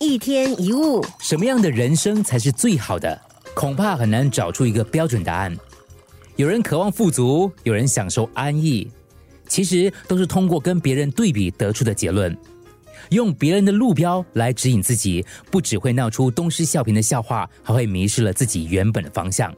一天一物，什么样的人生才是最好的？恐怕很难找出一个标准答案。有人渴望富足，有人享受安逸，其实都是通过跟别人对比得出的结论。用别人的路标来指引自己，不只会闹出东施效颦的笑话，还会迷失了自己原本的方向。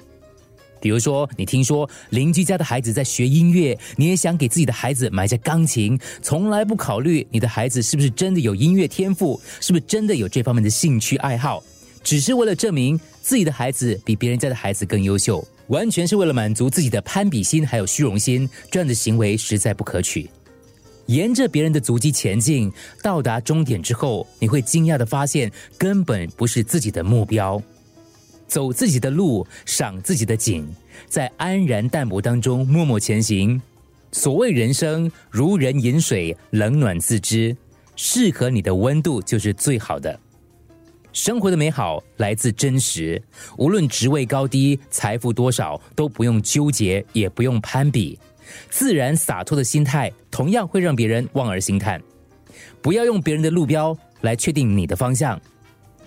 比如说，你听说邻居家的孩子在学音乐，你也想给自己的孩子买架钢琴，从来不考虑你的孩子是不是真的有音乐天赋，是不是真的有这方面的兴趣爱好，只是为了证明自己的孩子比别人家的孩子更优秀，完全是为了满足自己的攀比心还有虚荣心，这样的行为实在不可取。沿着别人的足迹前进，到达终点之后，你会惊讶的发现，根本不是自己的目标。走自己的路，赏自己的景，在安然淡泊当中默默前行。所谓人生如人饮水，冷暖自知，适合你的温度就是最好的。生活的美好来自真实，无论职位高低、财富多少，都不用纠结，也不用攀比，自然洒脱的心态，同样会让别人望而兴叹。不要用别人的路标来确定你的方向。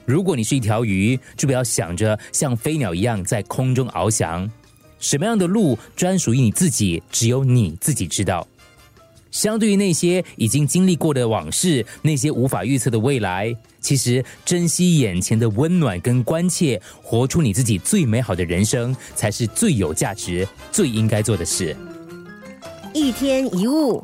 如果你是一条鱼，就不要想着像飞鸟一样在空中翱翔。什么样的路专属于你自己，只有你自己知道。相对于那些已经经历过的往事，那些无法预测的未来，其实珍惜眼前的温暖跟关切，活出你自己最美好的人生，才是最有价值、最应该做的事。一天一物。